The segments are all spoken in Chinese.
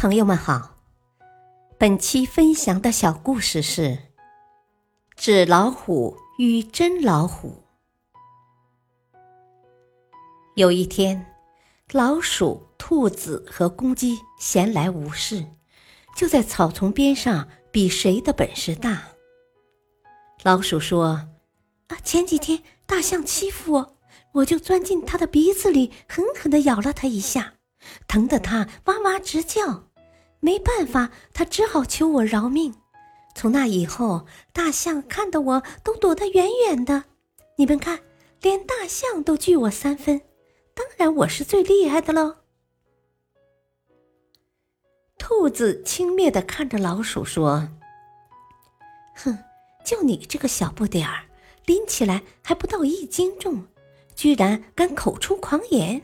朋友们好，本期分享的小故事是《纸老虎与真老虎》。有一天，老鼠、兔子和公鸡闲来无事，就在草丛边上比谁的本事大。老鼠说：“啊，前几天大象欺负我，我就钻进它的鼻子里，狠狠的咬了它一下。”疼得它哇哇直叫，没办法，他只好求我饶命。从那以后，大象看得我都躲得远远的。你们看，连大象都惧我三分，当然我是最厉害的喽。兔子轻蔑地看着老鼠说：“哼，就你这个小不点儿，拎起来还不到一斤重，居然敢口出狂言！”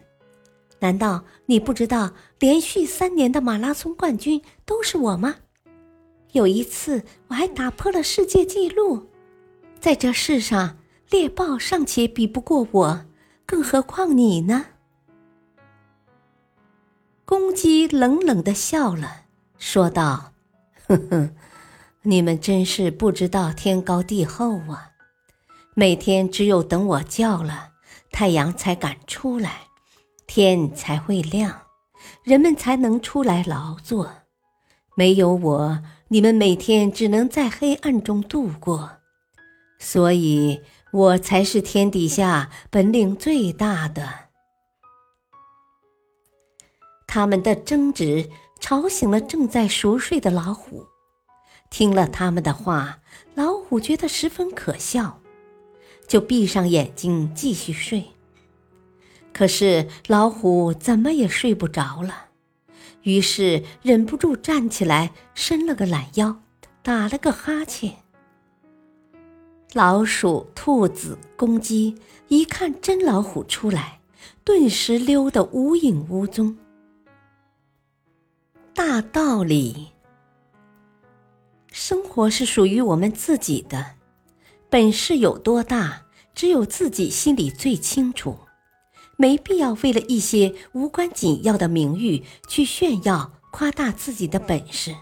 难道你不知道连续三年的马拉松冠军都是我吗？有一次我还打破了世界纪录，在这世上猎豹尚且比不过我，更何况你呢？公鸡冷冷的笑了，说道：“哼哼，你们真是不知道天高地厚啊！每天只有等我叫了，太阳才敢出来。”天才会亮，人们才能出来劳作。没有我，你们每天只能在黑暗中度过。所以，我才是天底下本领最大的。他们的争执吵醒了正在熟睡的老虎。听了他们的话，老虎觉得十分可笑，就闭上眼睛继续睡。可是老虎怎么也睡不着了，于是忍不住站起来，伸了个懒腰，打了个哈欠。老鼠、兔子、公鸡一看真老虎出来，顿时溜得无影无踪。大道理：生活是属于我们自己的，本事有多大，只有自己心里最清楚。没必要为了一些无关紧要的名誉去炫耀、夸大自己的本事。